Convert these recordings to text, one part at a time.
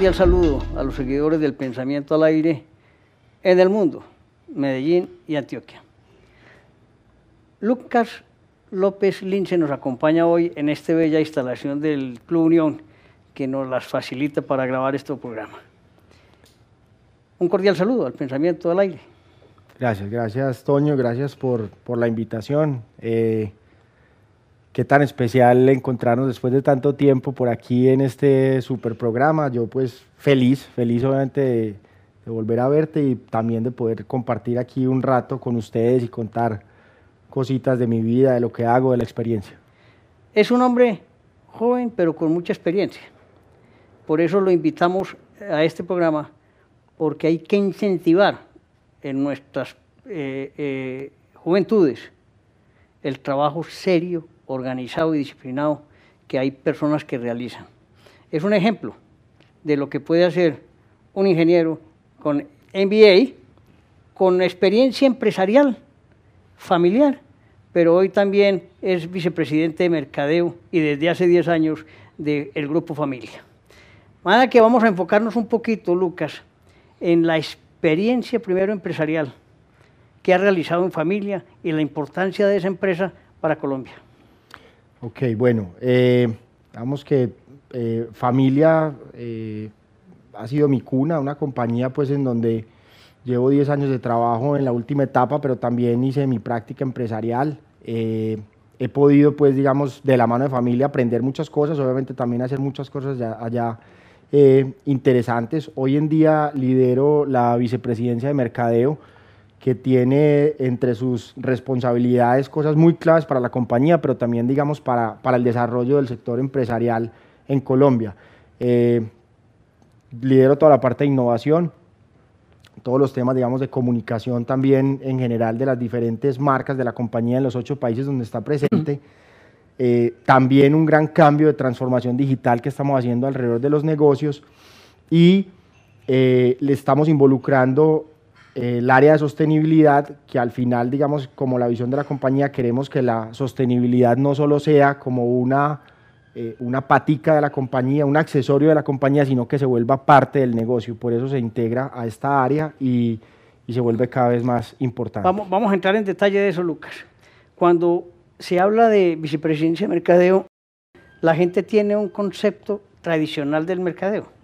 Un cordial saludo a los seguidores del pensamiento al aire en el mundo, Medellín y Antioquia. Lucas López Lince nos acompaña hoy en esta bella instalación del Club Unión que nos las facilita para grabar este programa. Un cordial saludo al pensamiento al aire. Gracias, gracias Toño, gracias por, por la invitación. Eh, qué tan especial encontrarnos después de tanto tiempo por aquí en este super programa. Yo pues feliz, feliz obviamente de, volver a verte y también de poder compartir aquí un rato con ustedes y contar cositas de mi vida, de lo que hago, de la experiencia. Es un hombre joven pero con mucha experiencia. Por eso lo invitamos a este programa porque hay que incentivar en nuestras eh, eh, juventudes el trabajo serio, organizado y disciplinado que hay personas que realizan. Es un ejemplo de lo que puede hacer un ingeniero con MBA, con experiencia empresarial, familiar, pero hoy también es vicepresidente de Mercadeo y desde hace 10 años del Grupo Familia. Nada que vamos a enfocarnos un poquito, Lucas, en la experiencia primero empresarial que ha realizado en familia y la importancia de esa empresa para Colombia. Ok, bueno, eh, digamos que eh, familia eh, ha sido mi cuna, una compañía pues en donde llevo 10 años de trabajo en la última etapa, pero también hice mi práctica empresarial. he podido pues digamos de la mano de familia aprender muchas cosas, obviamente también hacer muchas cosas allá interesantes. Hoy en día lidero la vicepresidencia de mercadeo que tiene entre sus responsabilidades cosas muy claves para la compañía, pero también, digamos, para, para el desarrollo del sector empresarial en Colombia. Eh, lidero toda la parte de innovación, todos los temas, digamos, de comunicación también en general de las diferentes marcas de la compañía en los ocho países donde está presente. Eh, también un gran cambio de transformación digital que estamos haciendo alrededor de los negocios y eh, le estamos involucrando el área de sostenibilidad, que al final, digamos, como la visión de la compañía, queremos que la sostenibilidad no solo sea como una, eh, una patica de la compañía, un accesorio de la compañía, sino que se vuelva parte del negocio. Por eso se integra a esta área y, y se vuelve cada vez más importante. Vamos, vamos a entrar en detalle de eso, Lucas. Cuando se habla de vicepresidencia de mercadeo, la gente tiene un concepto tradicional del mercadeo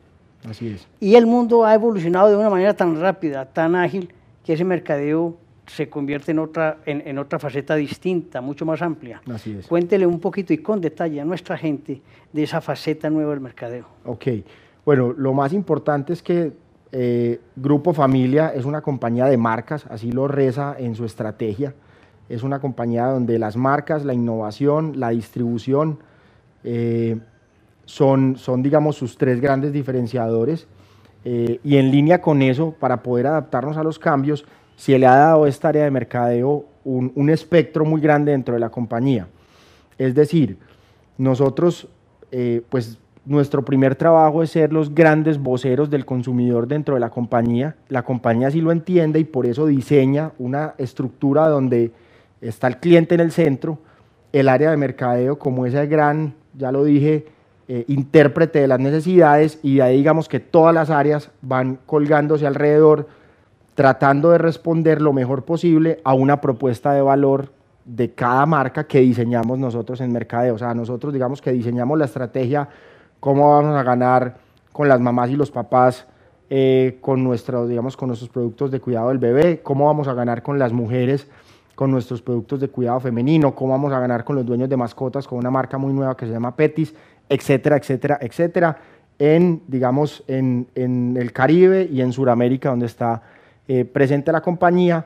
y el mundo ha evolucionado de una manera tan rápida, tan ágil, que ese mercadeo se convierte en otra, en, otra faceta distinta, mucho más amplia. Así es. Cuéntele un poquito y con detalle a nuestra gente de esa faceta nueva del mercadeo. Ok, bueno, lo más importante es que eh, Grupo Familia es una compañía de marcas, así lo reza en su estrategia. Es una compañía donde las marcas, la innovación, la distribución, eh, son, son digamos, sus tres grandes diferenciadores. Eh, y en línea con eso, para poder adaptarnos a los cambios, se le ha dado a esta área de mercadeo un, espectro muy grande dentro de la compañía. Es decir, nosotros, eh, pues nuestro primer trabajo es ser los grandes voceros del consumidor dentro de la compañía. La compañía sí lo entiende y por eso diseña una estructura donde está el cliente en el centro, el área de mercadeo como ese gran, ya lo dije, eh, intérprete de las necesidades y de ahí digamos que todas las áreas van colgándose alrededor tratando de responder lo mejor posible a una propuesta de valor de cada marca que diseñamos nosotros en mercadeo. O sea, nosotros digamos que diseñamos la estrategia, cómo vamos a ganar con las mamás y los papás, eh, con, nuestros, digamos, con nuestros productos de cuidado del bebé, cómo vamos a ganar con las mujeres con nuestros productos de cuidado femenino, cómo vamos a ganar con los dueños de mascotas con una marca muy nueva que se llama Petis etcétera, etcétera, etcétera, en, digamos, en, en el Caribe y en Sudamérica, donde está eh, presente la compañía,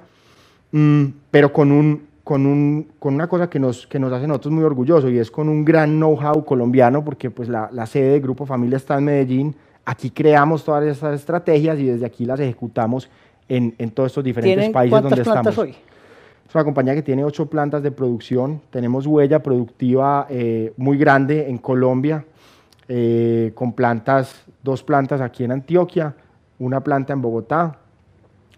mm, pero con, un, con, un, con una cosa que nos, que nos hace a nosotros muy orgullosos y es con un gran know-how colombiano, porque pues la, la sede del Grupo Familia está en Medellín, aquí creamos todas estas estrategias y desde aquí las ejecutamos en, en todos estos diferentes países donde estamos. Hoy? Es una compañía que tiene ocho plantas de producción. Tenemos huella productiva eh, muy grande en Colombia, eh, con plantas, dos plantas aquí en Antioquia, una planta en Bogotá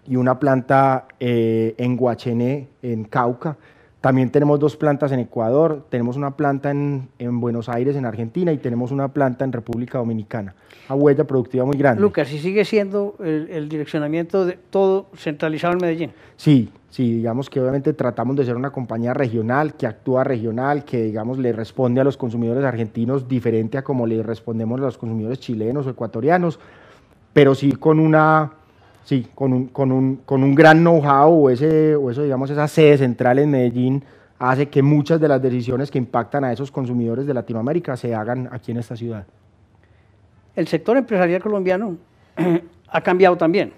y una planta eh, en Guachené, en Cauca, También tenemos dos plantas en Ecuador, tenemos una planta en, Buenos Aires, en Argentina, y tenemos una planta en República Dominicana. Una huella productiva muy grande. Lucas, ¿y sigue siendo el, direccionamiento de todo centralizado en Medellín? Sí, sí, digamos que obviamente tratamos de ser una compañía regional, que actúa regional, que digamos le responde a los consumidores argentinos diferente a como le respondemos a los consumidores chilenos o ecuatorianos, pero sí con una Sí, con un, con un, con un gran know-how o, ese, o eso, digamos, esa sede central en Medellín hace que muchas de las decisiones que impactan a esos consumidores de Latinoamérica se hagan aquí en esta ciudad. El sector empresarial colombiano ha cambiado también,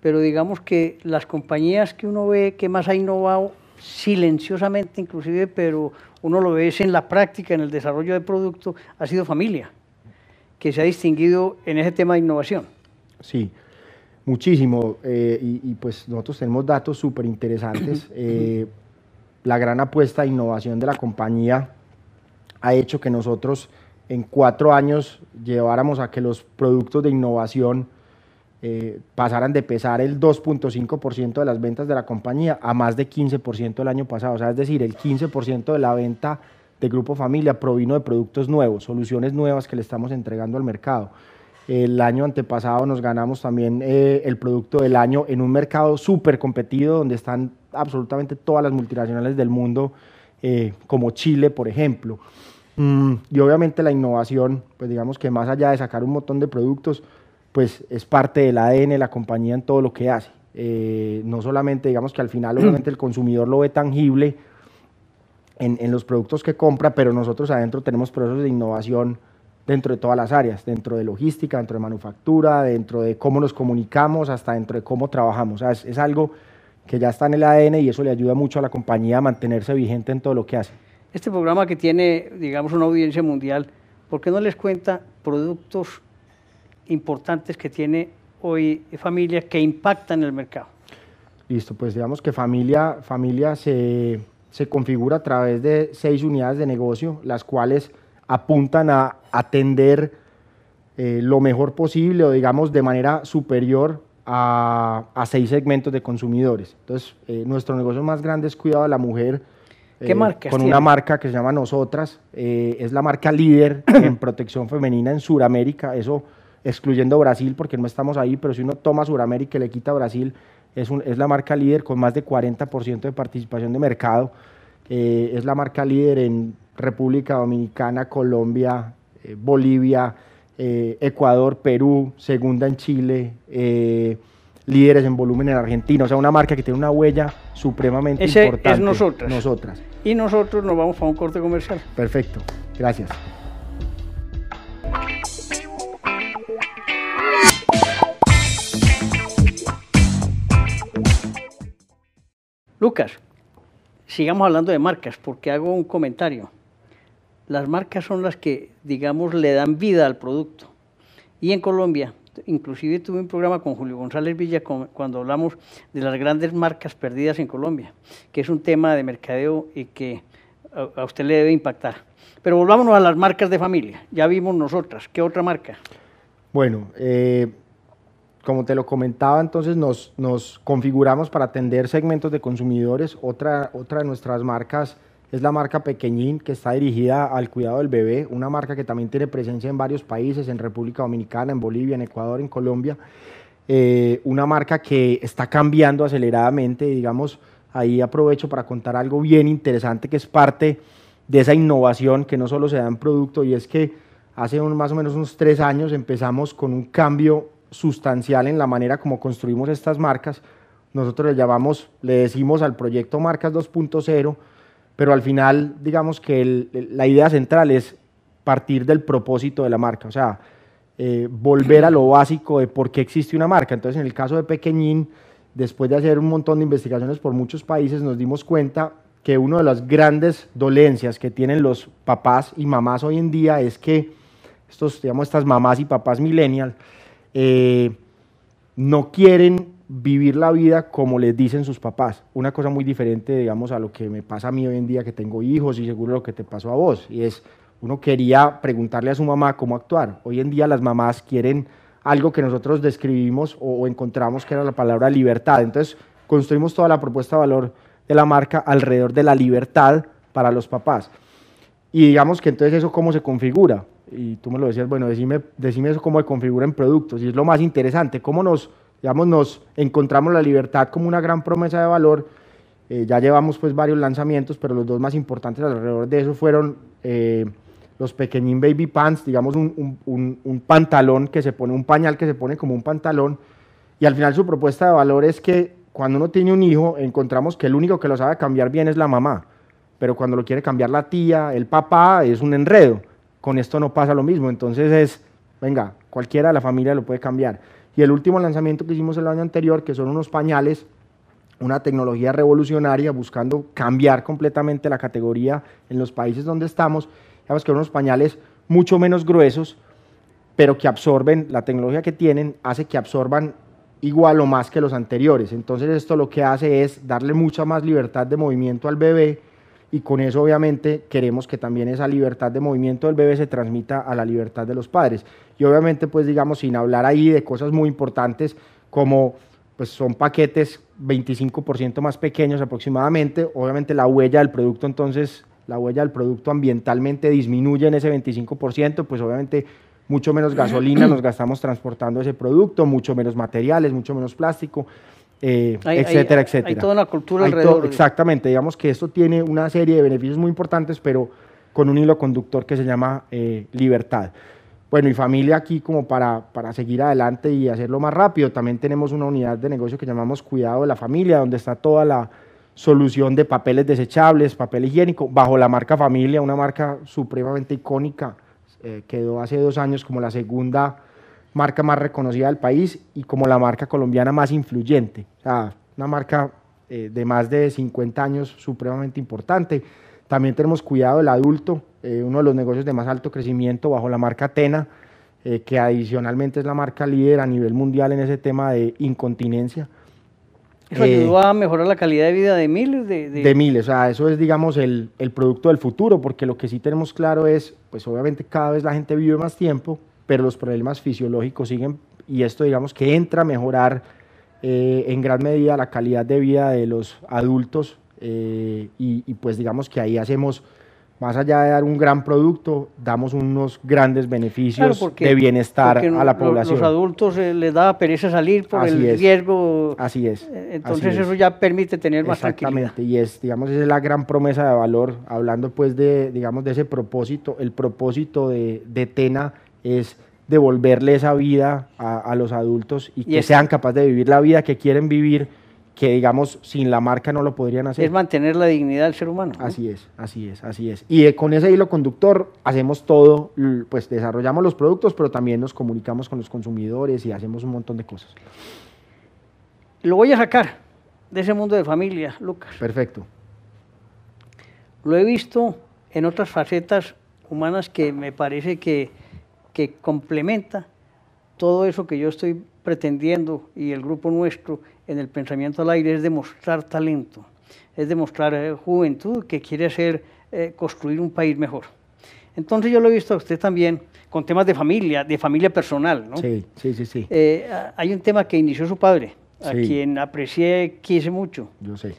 pero digamos que las compañías que uno ve que más ha innovado silenciosamente inclusive, pero uno lo ve en la práctica, en el desarrollo de producto, ha sido familia, que se ha distinguido en ese tema de innovación. Sí, Muchísimo, eh, y, pues nosotros tenemos datos súper interesantes. Eh, la gran apuesta de innovación de la compañía ha hecho que nosotros en cuatro años lleváramos a que los productos de innovación eh, pasaran de pesar el 2.5% de las ventas de la compañía a más de 15% el año pasado. O sea, es decir, el 15% de la venta de Grupo Familia provino de productos nuevos, soluciones nuevas que le estamos entregando al mercado. El año antepasado nos ganamos también eh, el producto del año en un mercado súper competido donde están absolutamente todas las multinacionales del mundo, eh, como Chile, por ejemplo. Mm, y obviamente la innovación, pues digamos que más allá de sacar un montón de productos, pues es parte del ADN de la compañía en todo lo que hace. Eh, no solamente, digamos que al final obviamente el consumidor lo ve tangible en, en los productos que compra, pero nosotros adentro tenemos procesos de innovación dentro de todas las áreas, dentro de logística, dentro de manufactura, dentro de cómo nos comunicamos, hasta dentro de cómo trabajamos. es, algo que ya está en el ADN y eso le ayuda mucho a la compañía a mantenerse vigente en todo lo que hace. Este programa que tiene, digamos, una audiencia mundial, ¿por qué no les cuenta productos importantes que tiene hoy familia que impactan el mercado? Listo, pues digamos que familia, familia se, se configura a través de seis unidades de negocio, las cuales apuntan a atender eh, lo mejor posible o digamos de manera superior a, seis segmentos de consumidores. Entonces, eh, nuestro negocio más grande es cuidado de la mujer. ¿Qué eh, Con una marca que se llama Nosotras. es la marca líder en protección femenina en Sudamérica. Eso excluyendo Brasil porque no estamos ahí, pero si uno toma Sudamérica y le quita Brasil, es, es la marca líder con más de 40% de participación de mercado. es la marca líder en República Dominicana, Colombia, eh, Bolivia, eh, Ecuador, Perú, segunda en Chile, eh, líderes en volumen en Argentina. O sea, una marca que tiene una huella supremamente Ese importante. Es nosotras. Nosotras. Y nosotros nos vamos a un corte comercial. Perfecto. Gracias. Lucas, sigamos hablando de marcas porque hago un comentario las marcas son las que, digamos, le dan vida al producto. Y en Colombia, inclusive tuve un programa con Julio González Villa cuando hablamos de las grandes marcas perdidas en Colombia, que es un tema de mercadeo y que a, usted le debe impactar. Pero volvámonos a las marcas de familia. Ya vimos nosotras. ¿Qué otra marca? Bueno, eh, como te lo comentaba, entonces nos, configuramos para atender segmentos de consumidores. Otra, otra de nuestras marcas es la marca Pequeñín, que está dirigida al cuidado del bebé, una marca que también tiene presencia en varios países, en República Dominicana, en Bolivia, en Ecuador, en Colombia. Eh, una marca que está cambiando aceleradamente, digamos, ahí aprovecho para contar algo bien interesante que es parte de esa innovación que no solo se da en producto y es que hace más o menos unos tres años empezamos con un cambio sustancial en la manera como construimos estas marcas. Nosotros le llamamos, le decimos al proyecto Marcas 2.0, pero al final, digamos que la idea central es partir del propósito de la marca, o sea, eh, volver a lo básico de por qué existe una marca. Entonces, en el caso de Pequeñín, después de hacer un montón de investigaciones por muchos países, nos dimos cuenta que una de las grandes dolencias que tienen los papás y mamás hoy en día es que estos, digamos, estas mamás y papás millennials eh, no quieren vivir la vida como les dicen sus papás. Una cosa muy diferente, digamos, a lo que me pasa a mí hoy en día que tengo hijos y seguro lo que te pasó a vos. Y es, uno quería preguntarle a su mamá cómo actuar. Hoy en día las mamás quieren algo que nosotros describimos o, encontramos que era la palabra libertad. Entonces, construimos toda la propuesta de valor de la marca alrededor de la libertad para los papás. Y digamos que entonces eso cómo se configura. Y tú me lo decías, bueno, decime, decime eso cómo se configura en productos. Y es lo más interesante, cómo nos, digamos, nos encontramos la libertad como una gran promesa de valor. Eh, ya llevamos pues varios lanzamientos, pero los dos más importantes alrededor de eso fueron eh, los pequeñín baby pants, digamos un, un, un, pantalón que se pone, un pañal que se pone como un pantalón. Y al final su propuesta de valor es que cuando uno tiene un hijo, encontramos que el único que lo sabe cambiar bien es la mamá, pero cuando lo quiere cambiar la tía, el papá, es un enredo. Con esto no pasa lo mismo, entonces es, venga, cualquiera de la familia lo puede cambiar. Y el último lanzamiento que hicimos el año anterior, que son unos pañales, una tecnología revolucionaria buscando cambiar completamente la categoría en los países donde estamos, digamos que unos pañales mucho menos gruesos, pero que absorben, la tecnología que tienen hace que absorban igual o más que los anteriores. Entonces esto lo que hace es darle mucha más libertad de movimiento al bebé y con eso obviamente queremos que también esa libertad de movimiento del bebé se transmita a la libertad de los padres. Y obviamente pues digamos sin hablar ahí de cosas muy importantes como pues son paquetes 25% más pequeños aproximadamente, obviamente la huella del producto entonces la huella del producto ambientalmente disminuye en ese 25%, pues obviamente mucho menos gasolina nos gastamos transportando ese producto, mucho menos materiales, mucho menos plástico, eh, etcétera, etcétera. Hay toda una cultura alrededor. exactamente, digamos que esto tiene una serie de beneficios muy importantes, pero con un hilo conductor que se llama eh, libertad. Bueno, y familia aquí como para, para seguir adelante y hacerlo más rápido, también tenemos una unidad de negocio que llamamos Cuidado de la Familia, donde está toda la solución de papeles desechables, papel higiénico, bajo la marca Familia, una marca supremamente icónica eh, quedó hace dos años como la segunda marca más reconocida del país y como la marca colombiana más influyente. O sea, una marca eh, de más de 50 años supremamente importante. También tenemos cuidado del adulto, eh, uno de los negocios de más alto crecimiento bajo la marca Tena, que adicionalmente es la marca líder a nivel mundial en ese tema de incontinencia. ¿Eso ayudó a mejorar la calidad de vida de miles? De, de... miles, o sea, eso es, digamos, el, el, producto del futuro, porque lo que sí tenemos claro es, pues obviamente cada vez la gente vive más tiempo, pero los problemas fisiológicos siguen, y esto, digamos, que entra a mejorar eh, en gran medida la calidad de vida de los adultos, eh, y, y pues digamos que ahí hacemos más allá de dar un gran producto, damos unos grandes beneficios de bienestar a la población. Los adultos eh, les da pereza salir por el riesgo. Así es. Eh, entonces eso ya permite tener más Exactamente, y es, digamos, esa es la gran promesa de valor, hablando pues de, digamos, de ese propósito. El propósito de, de Tena es devolverle esa vida a, los adultos y, que sean capaces de vivir la vida que quieren vivir que digamos sin la marca no lo podrían hacer. Es mantener la dignidad del ser humano. Así es, así es, así es. Y eh, con ese hilo conductor hacemos todo, pues desarrollamos los productos, pero también nos comunicamos con los consumidores y hacemos un montón de cosas. Lo voy a sacar de ese mundo de familia, Lucas. Perfecto. Lo he visto en otras facetas humanas que me parece que, que complementa todo eso que yo estoy pretendiendo y el grupo nuestro en el pensamiento al aire es demostrar talento, es demostrar eh, juventud que quiere hacer, eh, construir un país mejor. Entonces yo lo he visto a usted también con temas de familia, de familia personal, ¿no? Sí, sí, sí. sí. Eh, hay un tema que inició su padre, a quien aprecié, quise mucho. Yo sé.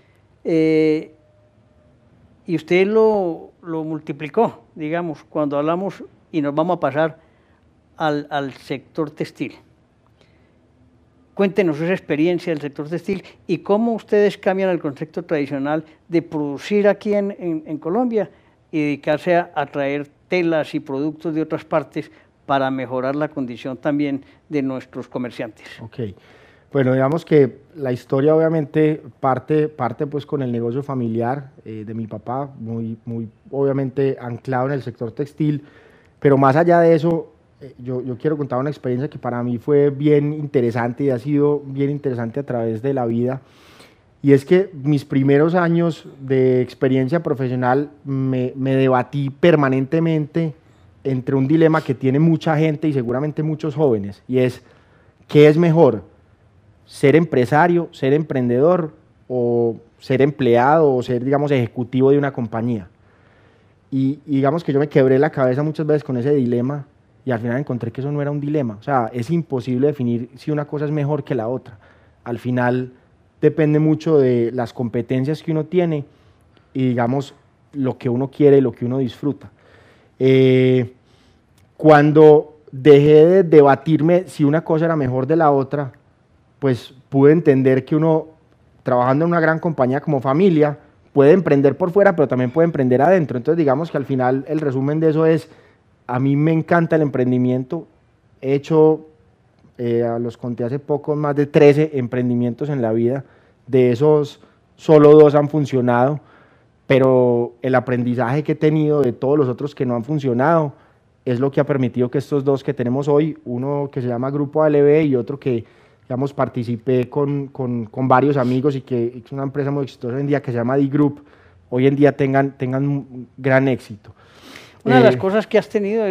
y usted lo, lo, multiplicó, digamos, cuando hablamos y nos vamos a pasar al, al sector textil. Cuéntenos esa experiencia del sector textil y cómo ustedes cambian el concepto tradicional de producir aquí en, Colombia y dedicarse a, traer telas y productos de otras partes para mejorar la condición también de nuestros comerciantes. Ok. Bueno, digamos que la historia obviamente parte, parte pues con el negocio familiar eh, de mi papá, muy, muy obviamente anclado en el sector textil, pero más allá de eso, yo, yo, quiero contar una experiencia que para mí fue bien interesante y ha sido bien interesante a través de la vida. Y es que mis primeros años de experiencia profesional me, me debatí permanentemente entre un dilema que tiene mucha gente y seguramente muchos jóvenes, y es, ¿qué es mejor? ¿Ser empresario, ser emprendedor o ser empleado o ser, digamos, ejecutivo de una compañía? Y, y digamos que yo me quebré la cabeza muchas veces con ese dilema y al final encontré que eso no era un dilema. O sea, es imposible definir si una cosa es mejor que la otra. Al final, depende mucho de las competencias que uno tiene y digamos lo que uno quiere, lo que uno disfruta. Eh, cuando dejé de debatirme si una cosa era mejor de la otra, pues pude entender que uno, trabajando en una gran compañía como familia, puede emprender por fuera, pero también puede emprender adentro. Entonces digamos que al final el resumen de eso es, a mí me encanta el emprendimiento, he hecho, eh, los conté hace poco, más de 13 emprendimientos en la vida, de esos solo dos han funcionado, pero el aprendizaje que he tenido de todos los otros que no han funcionado es lo que ha permitido que estos dos que tenemos hoy, uno que se llama Grupo ALB y otro que digamos, participé con, con, con varios amigos y que es una empresa muy exitosa hoy en día que se llama D-Group, hoy en día tengan, tengan gran éxito. Una de las eh, cosas que has tenido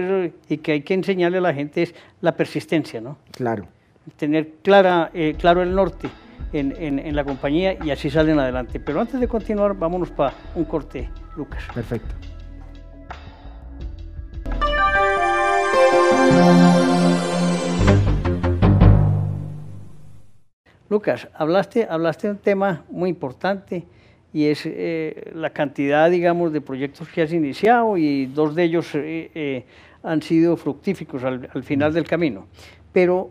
y que hay que enseñarle a la gente es la persistencia, ¿no? Claro. Tener clara, eh, claro el norte en, en, en la compañía y así salen adelante. Pero antes de continuar, vámonos para un corte, Lucas. Perfecto. Lucas, hablaste, hablaste de un tema muy importante y es eh, la cantidad, digamos, de proyectos que has iniciado y dos de ellos eh, eh, han sido fructíficos al, final del camino. Pero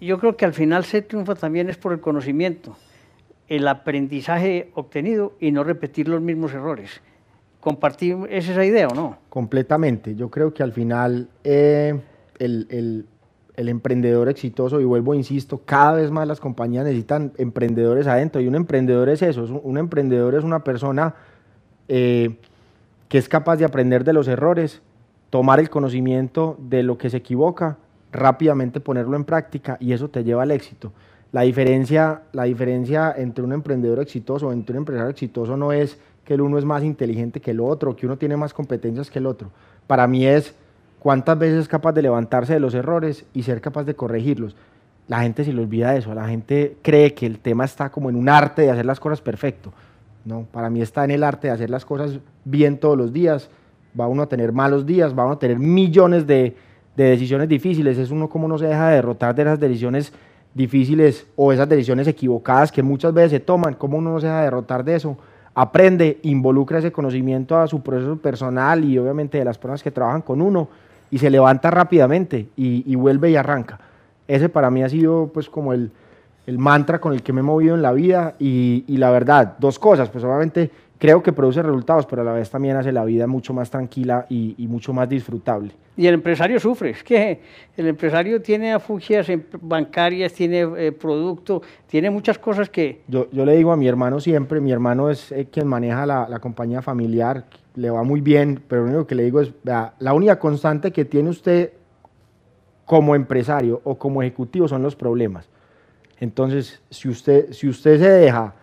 yo creo que al final se triunfa también es por el conocimiento, el aprendizaje obtenido y no repetir los mismos errores. ¿Compartir esa idea o no? Completamente. Yo creo que al final el, el el emprendedor exitoso, y vuelvo, insisto, cada vez más las compañías necesitan emprendedores adentro, y un emprendedor es eso, un emprendedor es una persona eh, que es capaz de aprender de los errores, tomar el conocimiento de lo que se equivoca, rápidamente ponerlo en práctica, y eso te lleva al éxito. La diferencia, la diferencia entre un emprendedor exitoso o entre un empresario exitoso no es que el uno es más inteligente que el otro, que uno tiene más competencias que el otro. Para mí es ¿Cuántas veces es capaz de levantarse de los errores y ser capaz de corregirlos? La gente se le olvida eso, la gente cree que el tema está como en un arte de hacer las cosas perfecto. No, para mí está en el arte de hacer las cosas bien todos los días. Va uno a tener malos días, va uno a tener millones de, decisiones difíciles. Es uno como no se deja de derrotar de esas decisiones difíciles o esas decisiones equivocadas que muchas veces se toman. ¿Cómo uno no se deja de derrotar de eso? Aprende, involucra ese conocimiento a su proceso personal y obviamente de las personas que trabajan con uno y se levanta rápidamente y, vuelve y arranca. Ese para mí ha sido pues como el, mantra con el que me he movido en la vida y, la verdad, dos cosas, pues obviamente creo que produce resultados, pero a la vez también hace la vida mucho más tranquila y, mucho más disfrutable. Y el empresario sufre, es que el empresario tiene afugias bancarias, tiene eh, producto, tiene muchas cosas que... Yo, yo, le digo a mi hermano siempre, mi hermano es eh, quien maneja la, la compañía familiar, le va muy bien, pero lo único que le digo es, la única constante que tiene usted como empresario o como ejecutivo son los problemas. Entonces, si usted, si usted se deja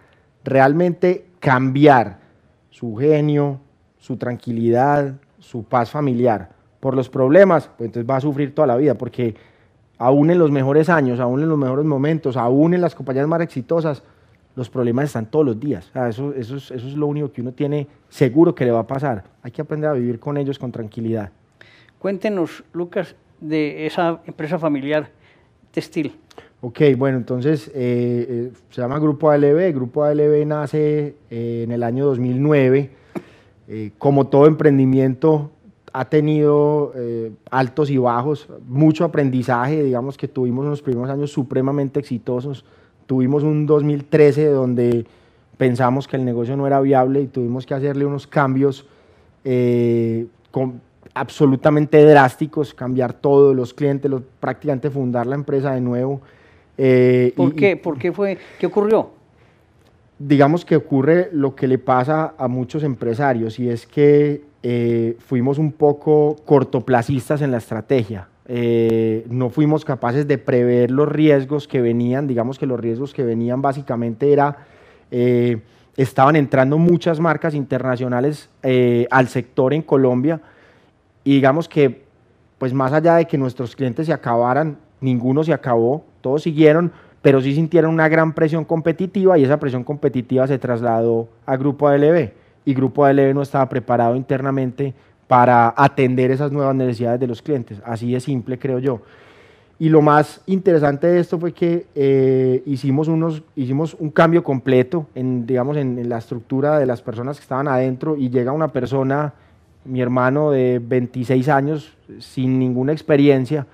realmente cambiar su genio, su tranquilidad, su paz familiar por los problemas, pues entonces va a sufrir toda la vida, porque aún en los mejores años, aún en los mejores momentos, aún en las compañías más exitosas, los problemas están todos los días. es, eso es lo único que uno tiene seguro que le va a pasar. Hay que aprender a vivir con ellos con tranquilidad. Cuéntenos, Lucas, de esa empresa familiar textil. Ok, bueno, entonces eh, eh, se llama Grupo ALB. Grupo ALB nace eh, en el año 2009. como todo emprendimiento, ha tenido altos y bajos, mucho aprendizaje, digamos que tuvimos unos primeros años supremamente exitosos tuvimos un 2013 donde pensamos que el negocio no era viable y tuvimos que hacerle unos cambios eh, absolutamente drásticos, cambiar todos los clientes, prácticamente fundar la empresa de nuevo. Eh, ¿Por qué? ¿Por qué fue? ¿Qué ocurrió? Digamos que ocurre lo que le pasa a muchos empresarios y es que eh, fuimos un poco cortoplacistas en la estrategia. Eh, no fuimos capaces de prever los riesgos que venían, digamos que los riesgos que venían básicamente era, eh, estaban entrando muchas marcas internacionales eh, al sector en Colombia y digamos que pues más allá de que nuestros clientes se acabaran, ninguno se acabó, todos siguieron, pero sí sintieron una gran presión competitiva y esa presión competitiva se trasladó a Grupo ALB y Grupo ALB no estaba preparado internamente para atender esas nuevas necesidades de los clientes. Así de simple, creo yo. Y lo más interesante de esto fue que eh, hicimos, unos, hicimos un cambio completo en, digamos, en, la estructura de las personas que estaban adentro y llega una persona, mi hermano de 26 años, sin ninguna experiencia,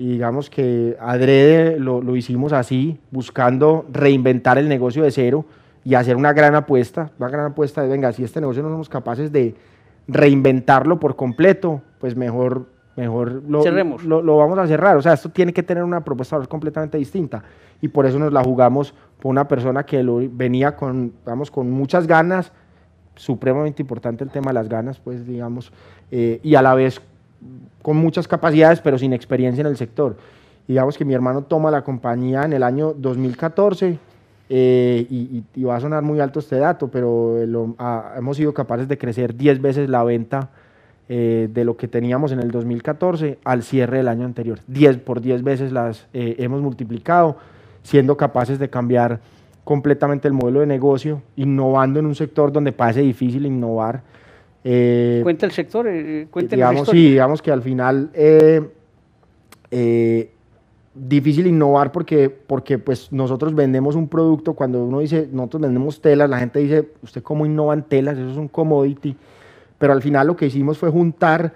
y digamos que adrede lo, lo hicimos así, buscando reinventar el negocio de cero y hacer una gran apuesta, una gran apuesta de, venga, si este negocio no somos capaces de reinventarlo por completo, pues mejor mejor lo, lo, vamos a cerrar. O sea, esto tiene que tener una propuesta completamente distinta. Y por eso nos la jugamos por una persona que lo, venía con, vamos, con muchas ganas, supremamente importante el tema de las ganas, pues digamos, eh, y a la vez con muchas capacidades, pero sin experiencia en el sector. digamos que mi hermano toma la compañía en el año 2014. Eh, y, va a sonar muy alto este dato, pero hemos sido capaces de crecer 10 veces la venta eh, de lo que teníamos en el 2014 al cierre del año anterior. 10 por 10 veces las eh, hemos multiplicado, siendo capaces de cambiar completamente el modelo de negocio, innovando en un sector donde parece difícil innovar. Eh, cuenta el sector, cuenta digamos, Sí, digamos que al final difícil innovar porque, porque pues nosotros vendemos un producto, cuando uno dice, nosotros vendemos telas, la gente dice, ¿usted cómo innova en telas? Eso es un commodity pero al final lo que hicimos fue juntar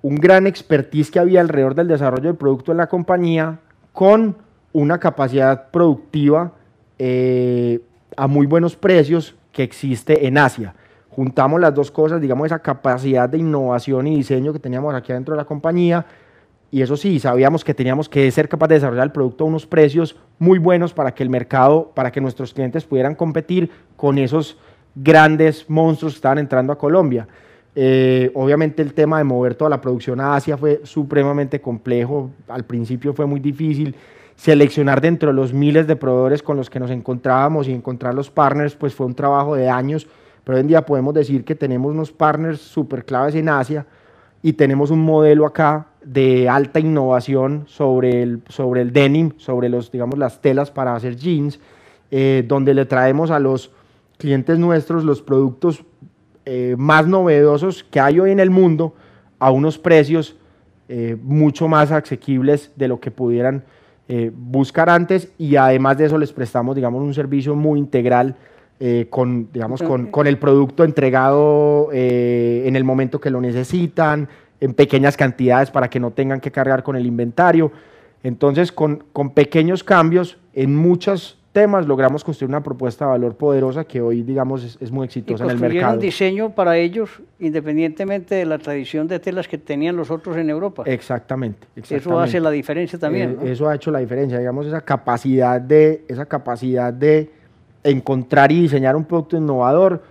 un gran expertise que había alrededor del desarrollo del producto en la compañía con una capacidad productiva eh, a muy buenos precios que existe en Asia. Juntamos las dos cosas, digamos, esa capacidad de innovación y diseño que teníamos aquí adentro de la compañía, y eso sí, sabíamos que teníamos que ser capaces de desarrollar el producto a unos precios muy buenos para que el mercado, para que nuestros clientes pudieran competir con esos grandes monstruos que estaban entrando a Colombia. Eh, obviamente el tema de mover toda la producción a Asia fue supremamente complejo, al principio fue muy difícil seleccionar dentro de los miles de proveedores con los que nos encontrábamos y encontrar los partners, pues fue un trabajo de años, pero hoy en día podemos decir que tenemos unos partners súper claves en Asia y tenemos un modelo acá de alta innovación sobre el, sobre el denim, sobre los, digamos, las telas para hacer jeans, eh, donde le traemos a los clientes nuestros los productos eh, más novedosos que hay hoy en el mundo a unos precios eh, mucho más asequibles de lo que pudieran eh, buscar antes. Y además de eso les prestamos digamos un servicio muy integral con, digamos, con, con, el producto entregado en el momento que lo necesitan, en pequeñas cantidades para que no tengan que cargar con el inventario. Entonces, con, con pequeños cambios en muchas temas logramos construir una propuesta de valor poderosa que hoy, digamos, es, muy exitosa en el mercado. un diseño para ellos, independientemente de la tradición de telas que tenían los otros en Europa. Exactamente. Eso hace la diferencia también. Eh, eso ha hecho la diferencia, digamos, esa capacidad de, esa capacidad de encontrar y diseñar un producto innovador,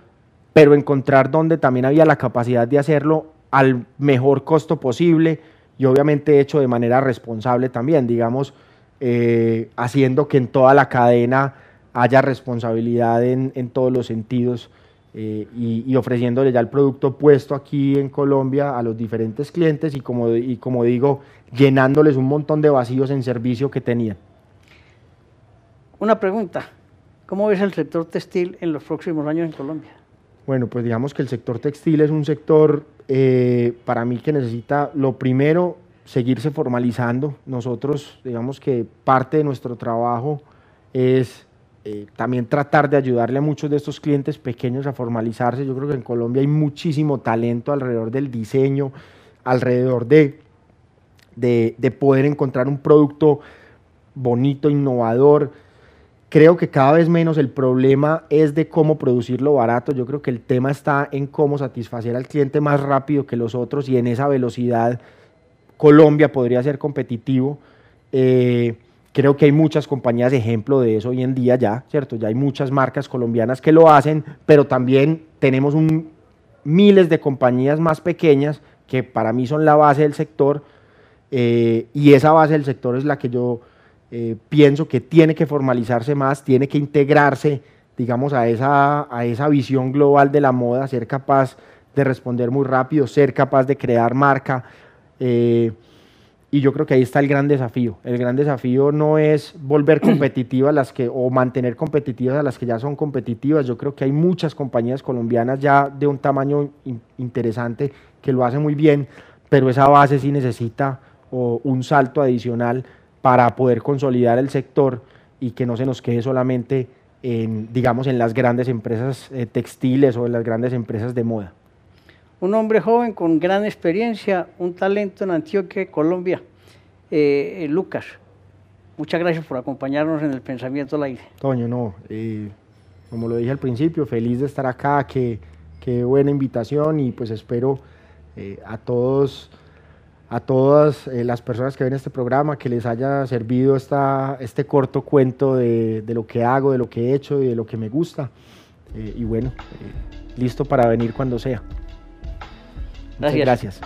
pero encontrar donde también había la capacidad de hacerlo al mejor costo posible y obviamente hecho de manera responsable también, digamos eh, haciendo que en toda la cadena haya responsabilidad en, todos los sentidos eh, y, ofreciéndole ya el producto puesto aquí en Colombia a los diferentes clientes y como, y como digo, llenándoles un montón de vacíos en servicio que tenían. Una pregunta, ¿cómo ves el sector textil en los próximos años en Colombia? Bueno, pues digamos que el sector textil es un sector eh, para mí que necesita lo primero seguirse formalizando. Nosotros, digamos que parte de nuestro trabajo es eh, también tratar de ayudarle a muchos de estos clientes pequeños a formalizarse. Yo creo que en Colombia hay muchísimo talento alrededor del diseño, alrededor de, de, poder encontrar un producto bonito, innovador. Creo que cada vez menos el problema es de cómo producirlo barato. Yo creo que el tema está en cómo satisfacer al cliente más rápido que los otros y en esa velocidad Colombia podría ser competitivo. Eh, creo que hay muchas compañías ejemplo de eso hoy en día ya, ¿cierto? Ya hay muchas marcas colombianas que lo hacen, pero también tenemos miles de compañías más pequeñas que para mí son la base del sector eh, y esa base del sector es la que yo eh, pienso que tiene que formalizarse más, tiene que integrarse, digamos, a esa, a esa visión global de la moda, ser capaz de responder muy rápido, ser capaz de crear marca, eh, y yo creo que ahí está el gran desafío. El gran desafío no es volver competitivas las que, o mantener competitivas a las que ya son competitivas. Yo creo que hay muchas compañías colombianas ya de un tamaño interesante que lo hacen muy bien, pero esa base sí necesita un salto adicional para poder consolidar el sector y que no se nos quede solamente en, digamos, en las grandes empresas eh, textiles o en las grandes empresas de moda. Un hombre joven con gran experiencia, un talento en Antioquia, Colombia. Eh, eh, Lucas, muchas gracias por acompañarnos en el Pensamiento al Aire. Toño, no, como lo dije al principio, feliz de estar acá, qué, qué buena invitación y pues espero a todos a todas eh, las personas que ven este programa, que les haya servido esta, este corto cuento de, lo que hago, de lo que he hecho y de lo que me gusta. Eh, y bueno, eh, listo para venir cuando sea. Muchas gracias.